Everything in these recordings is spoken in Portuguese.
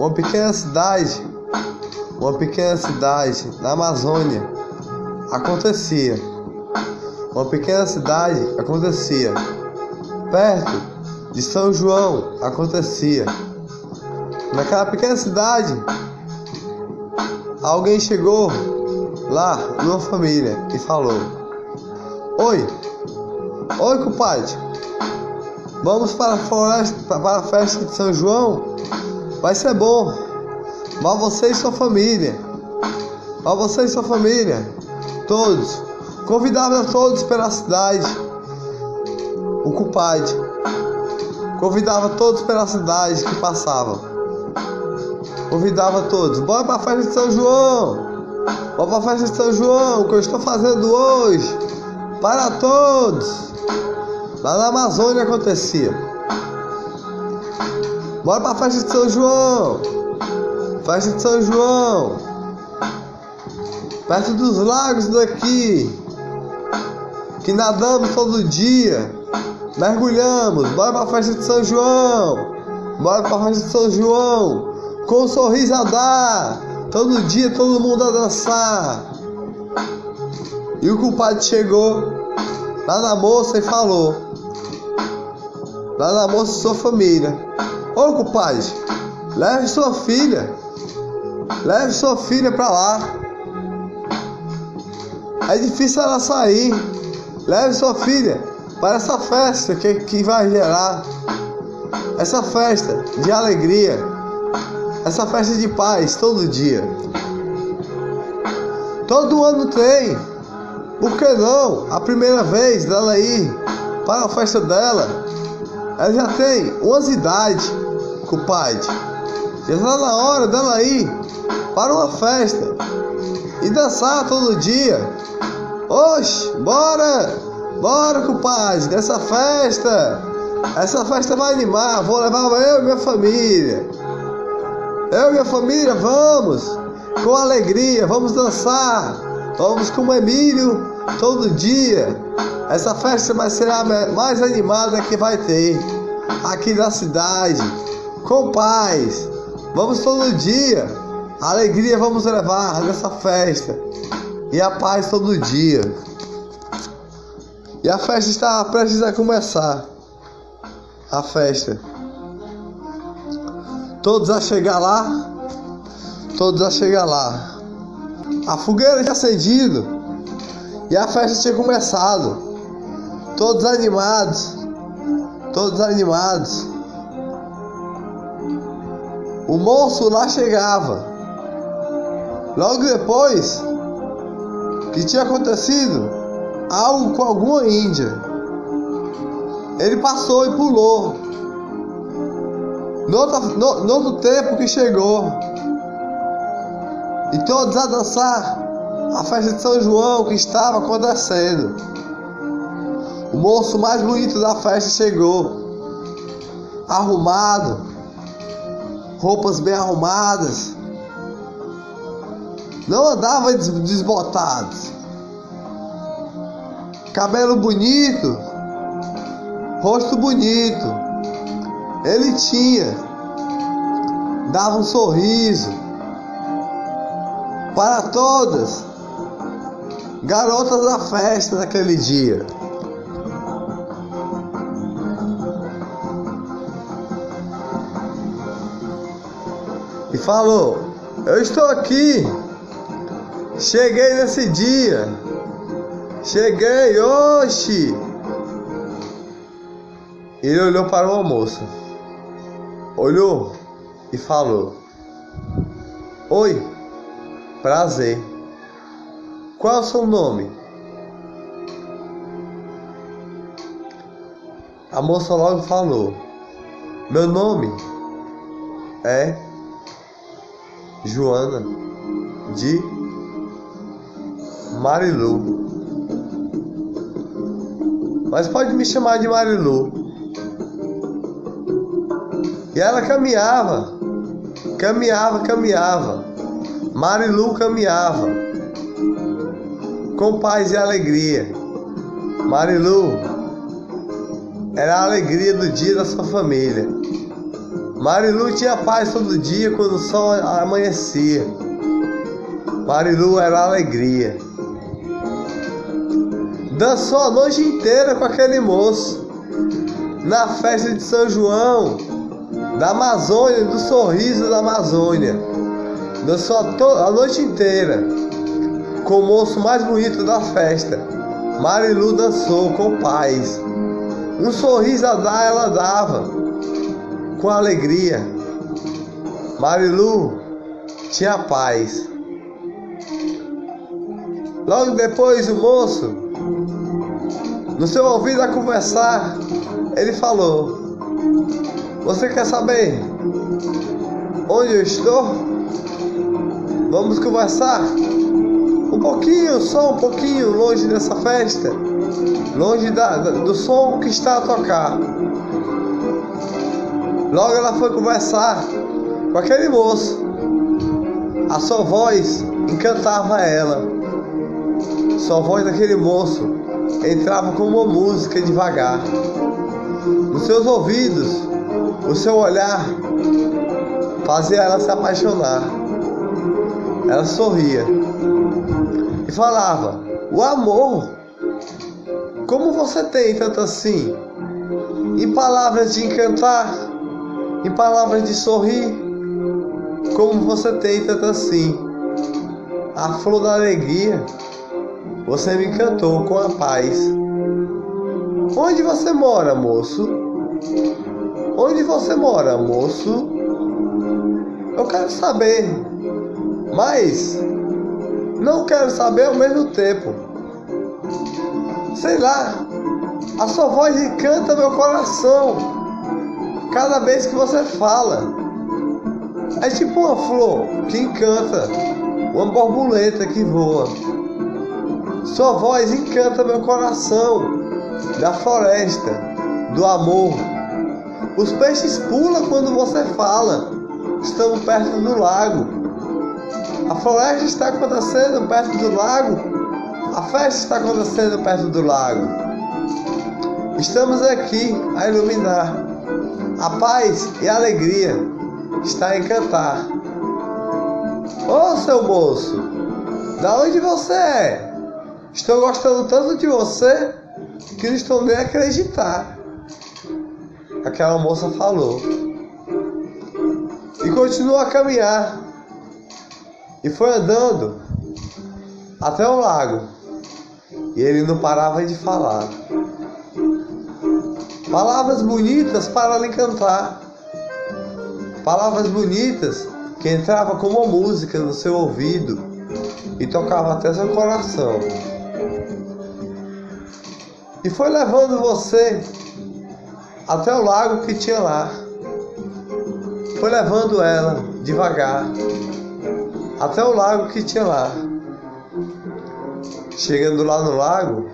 uma pequena cidade, uma pequena cidade na Amazônia acontecia. Uma pequena cidade acontecia. Perto de São João acontecia. Naquela pequena cidade, alguém chegou lá numa família e falou: Oi, oi, compadre, vamos para a floresta, para a festa de São João? Vai ser bom. Vá você e sua família. Vá você e sua família. Todos. Convidava todos pela cidade. O compadre. Convidava todos pela cidade que passavam. Convidava todos. Bora para a festa de São João. Bora para a festa de São João que eu estou fazendo hoje. Para todos. Lá na Amazônia acontecia. Bora pra festa de São João. Festa de São João. Perto dos lagos daqui. Que nadamos todo dia. Mergulhamos. Bora pra festa de São João. Bora pra festa de São João. Com um sorriso a dar. Todo dia todo mundo a dançar. E o culpado chegou lá na moça e falou. Lá na moça sua família. Ô compadre, leve sua filha. Leve sua filha pra lá. É difícil ela sair. Leve sua filha para essa festa que, que vai gerar. Essa festa de alegria. Essa festa de paz todo dia. Todo ano tem. Por que não? A primeira vez dela ir para a festa dela. Ela já tem umas idades compadre. Já está na hora dela ir para uma festa e dançar todo dia. Oxe, bora! Bora, compadre, dessa festa! Essa festa vai animar, vou levar eu e minha família. Eu e minha família, vamos! Com alegria, vamos dançar! Vamos com o Emílio todo dia. Essa festa vai ser a mais animada que vai ter aqui na cidade com paz. Vamos todo dia. A alegria vamos levar nessa festa. E a paz todo dia. E a festa está prestes a começar. A festa. Todos a chegar lá. Todos a chegar lá. A fogueira tinha acendido. E a festa tinha começado. Todos animados. Todos animados. O moço lá chegava. Logo depois que tinha acontecido algo com alguma índia, ele passou e pulou. No no outro tempo que chegou, e todos a dançar a festa de São João que estava acontecendo. O moço mais bonito da festa chegou, arrumado, roupas bem arrumadas. Não andava desbotado. Cabelo bonito, rosto bonito. Ele tinha, dava um sorriso para todas garotas da festa naquele dia. Falou: Eu estou aqui. Cheguei nesse dia. Cheguei, oxi. Ele olhou para uma moça. Olhou e falou: Oi, prazer. Qual é o seu nome? A moça logo falou: Meu nome é Joana de Marilu. Mas pode me chamar de Marilu. E ela caminhava, caminhava, caminhava. Marilu caminhava com paz e alegria. Marilu era a alegria do dia da sua família. Marilu tinha paz todo dia quando o sol amanhecia. Marilu era alegria. Dançou a noite inteira com aquele moço. Na festa de São João, da Amazônia, do sorriso da Amazônia. Dançou a, a noite inteira com o moço mais bonito da festa. Marilu dançou com paz. Um sorriso a dar ela dava, com alegria. Marilu tinha paz. Logo depois o moço, no seu ouvido a conversar, ele falou: Você quer saber onde eu estou? Vamos conversar um pouquinho, só um pouquinho longe dessa festa, longe da, do som que está a tocar. Logo ela foi conversar com aquele moço. A sua voz encantava ela. Sua voz daquele moço entrava como uma música devagar. Nos seus ouvidos, o seu olhar fazia ela se apaixonar. Ela sorria e falava: O amor, como você tem tanto assim? Em palavras de encantar, em palavras de sorrir, como você tem tanto assim? A flor da alegria você me encantou com a paz. Onde você mora, moço? Onde você mora, moço? Eu quero saber, mas não quero saber ao mesmo tempo. Sei lá, a sua voz encanta meu coração cada vez que você fala. É tipo uma flor que encanta, uma borboleta que voa. Sua voz encanta meu coração, da floresta, do amor. Os peixes pulam quando você fala. Estamos perto do lago. A floresta está acontecendo perto do lago. A festa está acontecendo perto do lago. Estamos aqui a iluminar. A paz e a alegria está em cantar. Ô seu moço, da onde você é? Estou gostando tanto de você que não estou nem a acreditar. Aquela moça falou. E continuou a caminhar. E foi andando até o lago. E ele não parava de falar. Palavras bonitas para lhe cantar. Palavras bonitas que entravam como música no seu ouvido e tocava até seu coração e foi levando você até o lago que tinha lá. Foi levando ela devagar até o lago que tinha lá. Chegando lá no lago,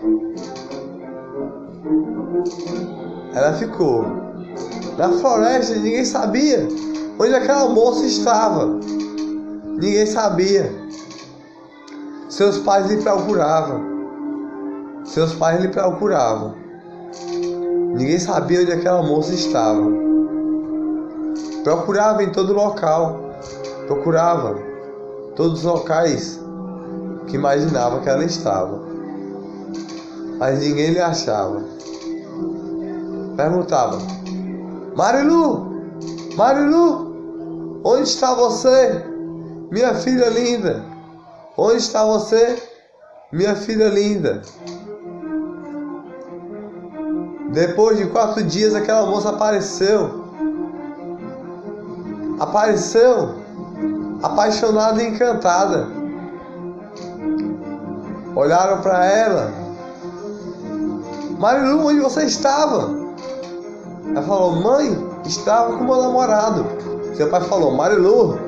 ela ficou na floresta, ninguém sabia onde aquela moça estava. Ninguém sabia. Seus pais lhe procuravam. Seus pais lhe procuravam. Ninguém sabia onde aquela moça estava. Procurava em todo local. Procurava todos os locais que imaginava que ela estava. Mas ninguém lhe achava. Perguntava: Marilu, Marilu, onde está você? Minha filha linda. Onde está você? Minha filha linda. Depois de quatro dias, aquela moça apareceu. Apareceu, apaixonada e encantada. Olharam para ela. Marilu, onde você estava? Ela falou, mãe, estava com meu namorado. Seu pai falou, Marilu,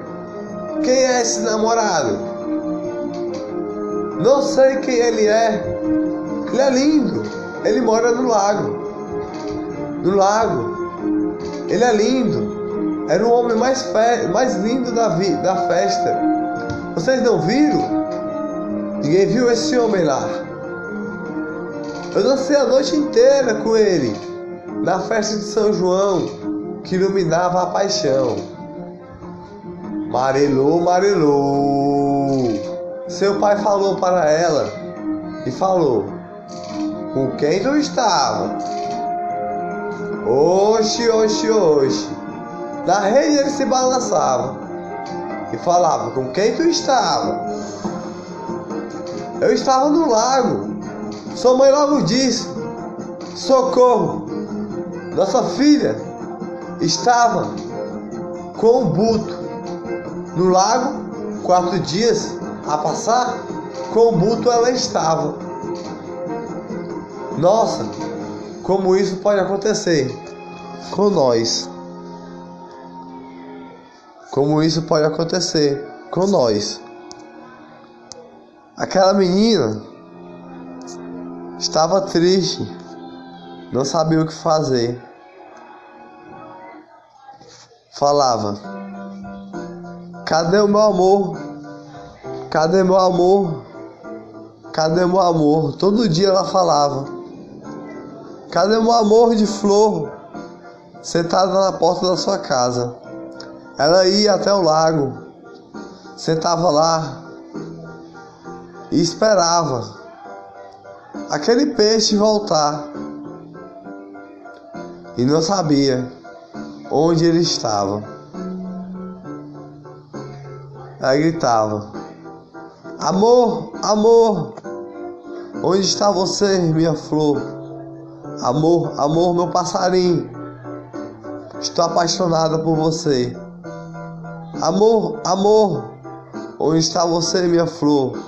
quem é esse namorado? Não sei quem ele é. Ele é lindo. Ele mora no lago do lago. Ele é lindo. Era o homem mais, fe... mais lindo da, vi... da festa. Vocês não viram? Ninguém viu esse homem lá. Eu dancei a noite inteira com ele na festa de São João, que iluminava a paixão. Marelou, marelou. Seu pai falou para ela e falou: Com quem tu estava? Oxe, oxe, oxe. Na rede ele se balançava e falava: Com quem tu estava? Eu estava no lago. Sua mãe logo disse: Socorro! Nossa filha estava com um buto no lago, quatro dias a passar, com o buto ela estava. Nossa, como isso pode acontecer com nós. Como isso pode acontecer com nós. Aquela menina estava triste, não sabia o que fazer. Falava: Cadê o meu amor? Cadê meu amor? Cadê meu amor? Todo dia ela falava: Cadê meu amor de flor? Sentada na porta da sua casa. Ela ia até o lago, sentava lá e esperava aquele peixe voltar e não sabia onde ele estava. Ela gritava: Amor, amor, onde está você, minha flor? Amor, amor, meu passarinho, estou apaixonada por você. Amor, amor, onde está você, minha flor?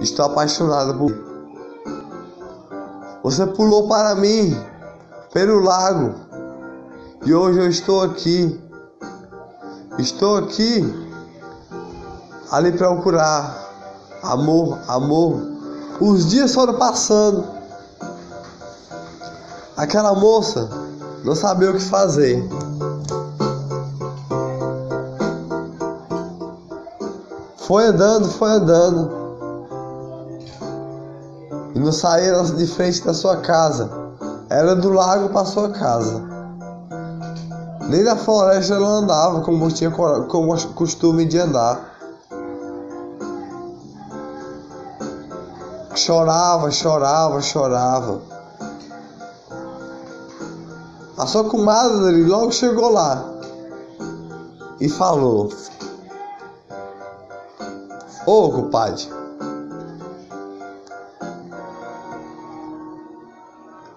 Estou apaixonada por você. pulou para mim pelo lago e hoje eu estou aqui. Estou aqui a lhe procurar. Amor, amor. Os dias foram passando. Aquela moça não sabia o que fazer. Foi andando, foi andando. E não saía de frente da sua casa. Era do lago para sua casa. Nem na floresta ela andava como tinha como costume de andar. Chorava, chorava, chorava. A sua comadre logo chegou lá e falou: Ô, oh, compadre.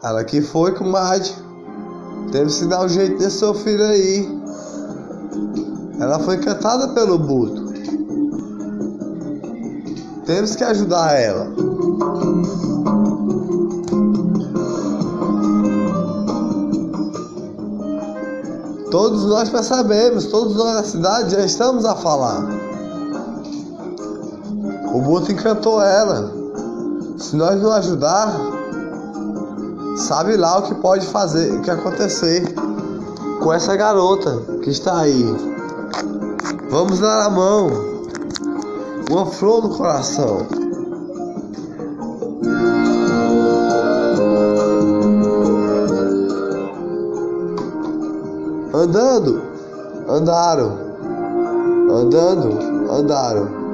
Ela que foi, comadre. Teve que dar o jeito desse seu filho aí. Ela foi cantada pelo Buto. Temos que ajudar ela. Todos nós percebemos, todos nós na cidade já estamos a falar. O Buto encantou ela. Se nós não ajudar, sabe lá o que pode fazer, o que acontecer com essa garota que está aí. Vamos dar a mão, uma flor no coração. Andando, andaram, andando, andaram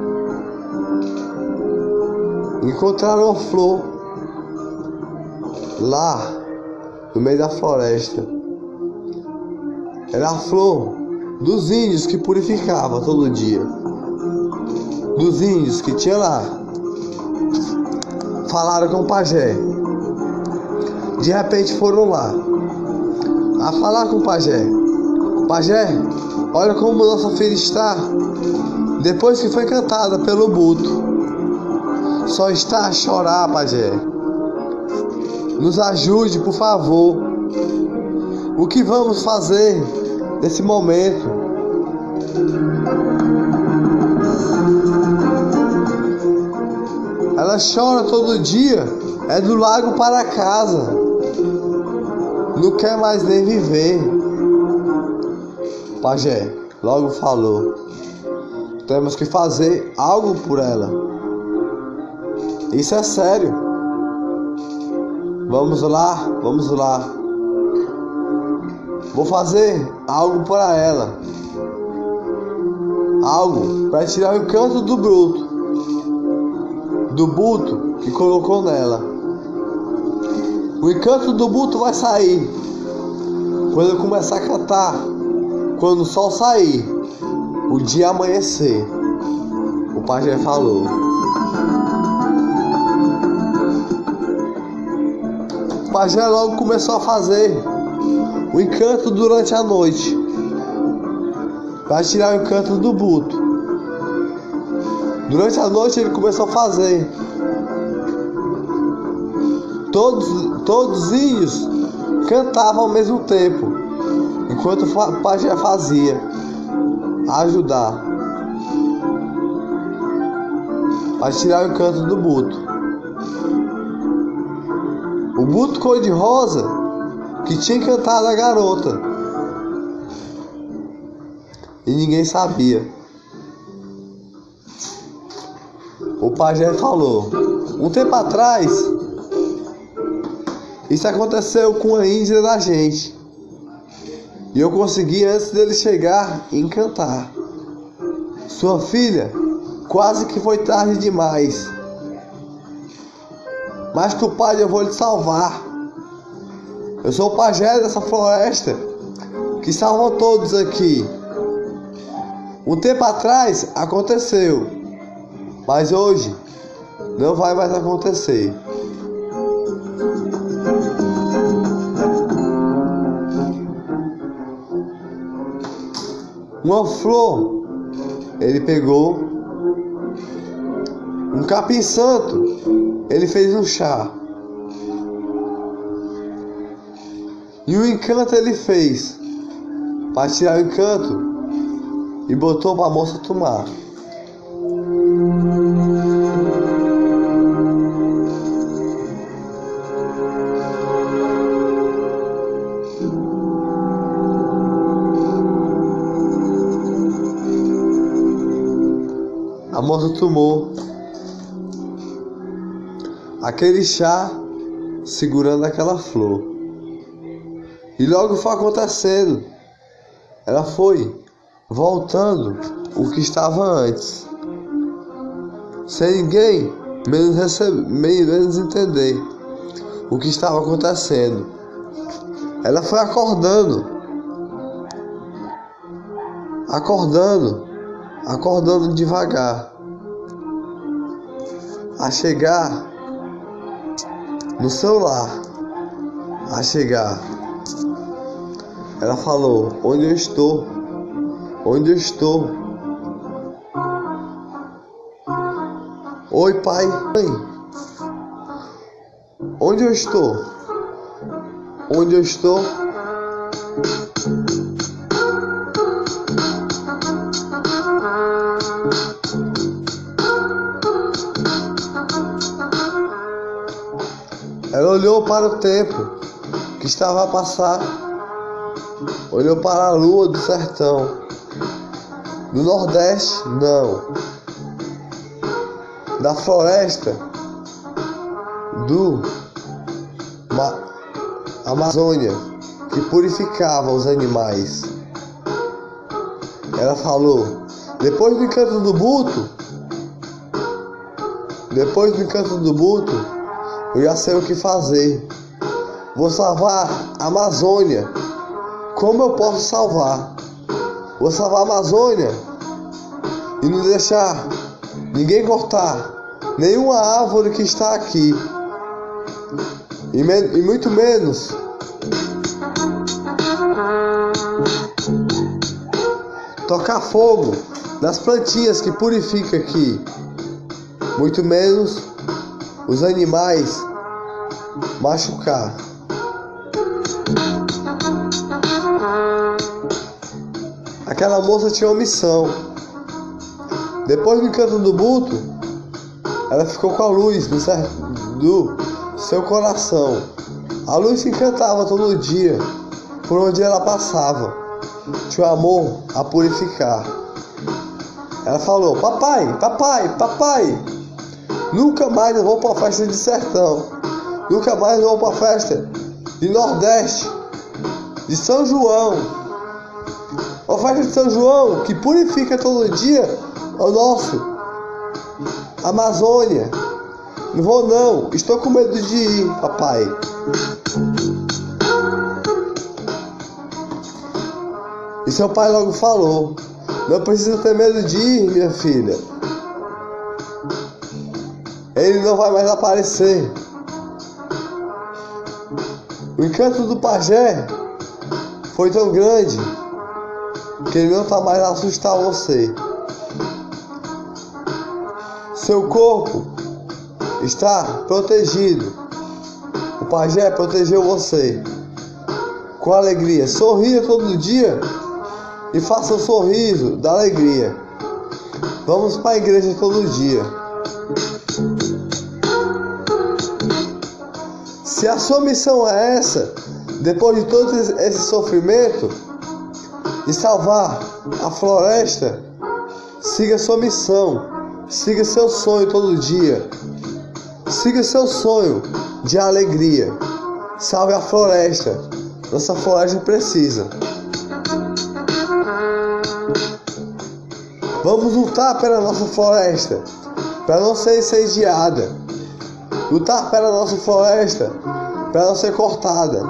encontraram uma flor lá no meio da floresta. Era a flor dos índios que purificava todo dia. Dos índios que tinha lá. Falaram com o pajé. De repente foram lá a falar com o pajé. Pajé, olha como nossa filha está. Depois que foi cantada pelo Buto só está a chorar, Pajé. Nos ajude, por favor. O que vamos fazer nesse momento? Ela chora todo dia, é do lago para casa. Não quer mais nem viver. Pajé logo falou: temos que fazer algo por ela. Isso é sério. Vamos lá, vamos lá. Vou fazer algo para ela. Algo para tirar o encanto do bruto. Do buto que colocou nela. O encanto do buto vai sair quando eu começar a cantar. Quando o sol sair, o dia amanhecer. O pajé falou. Pajé logo começou a fazer o encanto durante a noite. Para tirar o encanto do buto. Durante a noite ele começou a fazer. Todos, todos os índios cantavam ao mesmo tempo, enquanto o pajé fazia ajudar a tirar o encanto do buto. O buto cor-de-rosa que tinha encantado a garota e ninguém sabia. O pajé falou: Um tempo atrás isso aconteceu com a Índia da gente. E eu consegui antes dele chegar encantar. Sua filha quase que foi tarde demais. Mas tu pai eu vou lhe salvar. Eu sou o pajé dessa floresta que salvou todos aqui. Um tempo atrás aconteceu, mas hoje não vai mais acontecer. uma flor. Ele pegou um capim santo. Ele fez um chá. E o encanto ele fez para tirar o encanto e botou para a moça tomar. A moça tomou aquele chá segurando aquela flor. E logo foi acontecendo. Ela foi voltando o que estava antes. Sem ninguém menos, receber, menos entender o que estava acontecendo. Ela foi acordando. Acordando acordando devagar, a chegar no seu lar, a chegar. Ela falou: Onde eu estou? Onde eu estou? Oi, pai. Onde eu estou? Onde eu estou? Olhou para o tempo que estava a passar, olhou para a lua do sertão. Do Nordeste, não. Da floresta, do Ma Amazônia, que purificava os animais. Ela falou: depois do encanto do buto, depois do encanto do buto, eu já sei o que fazer. Vou salvar a Amazônia. Como eu posso salvar? Vou salvar a Amazônia e não deixar ninguém cortar nenhuma árvore que está aqui. E, e muito menos tocar fogo nas plantinhas que purifica aqui. Muito menos os animais machucar. Aquela moça tinha uma missão. Depois do encanto do buto, ela ficou com a luz do seu coração. A luz se encantava todo dia por onde ela passava. Tinha o amor a purificar. Ela falou: Papai, papai, papai, Nunca mais eu vou para festa de sertão. Nunca mais eu vou para festa de Nordeste, de São João. Oferta de São João que purifica todo dia o nosso Amazônia. Não vou não, estou com medo de ir, papai. E seu pai logo falou: Não precisa ter medo de ir, minha filha. Ele não vai mais aparecer. O encanto do pajé foi tão grande que ele não está mais a assustar você. Seu corpo está protegido. O pajé protegeu você. Com alegria. Sorria todo dia e faça um sorriso da alegria. Vamos para a igreja todo dia. Se a sua missão é essa, depois de todo esse sofrimento, de salvar a floresta, siga sua missão, siga seu sonho todo dia, siga seu sonho de alegria, salve a floresta, nossa floresta precisa. Vamos lutar pela nossa floresta, para não ser incendiada. Lutar pela nossa floresta, para não ser cortada.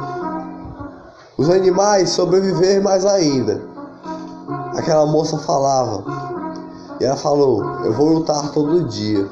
Os animais sobreviver mais ainda. Aquela moça falava. E ela falou: Eu vou lutar todo dia.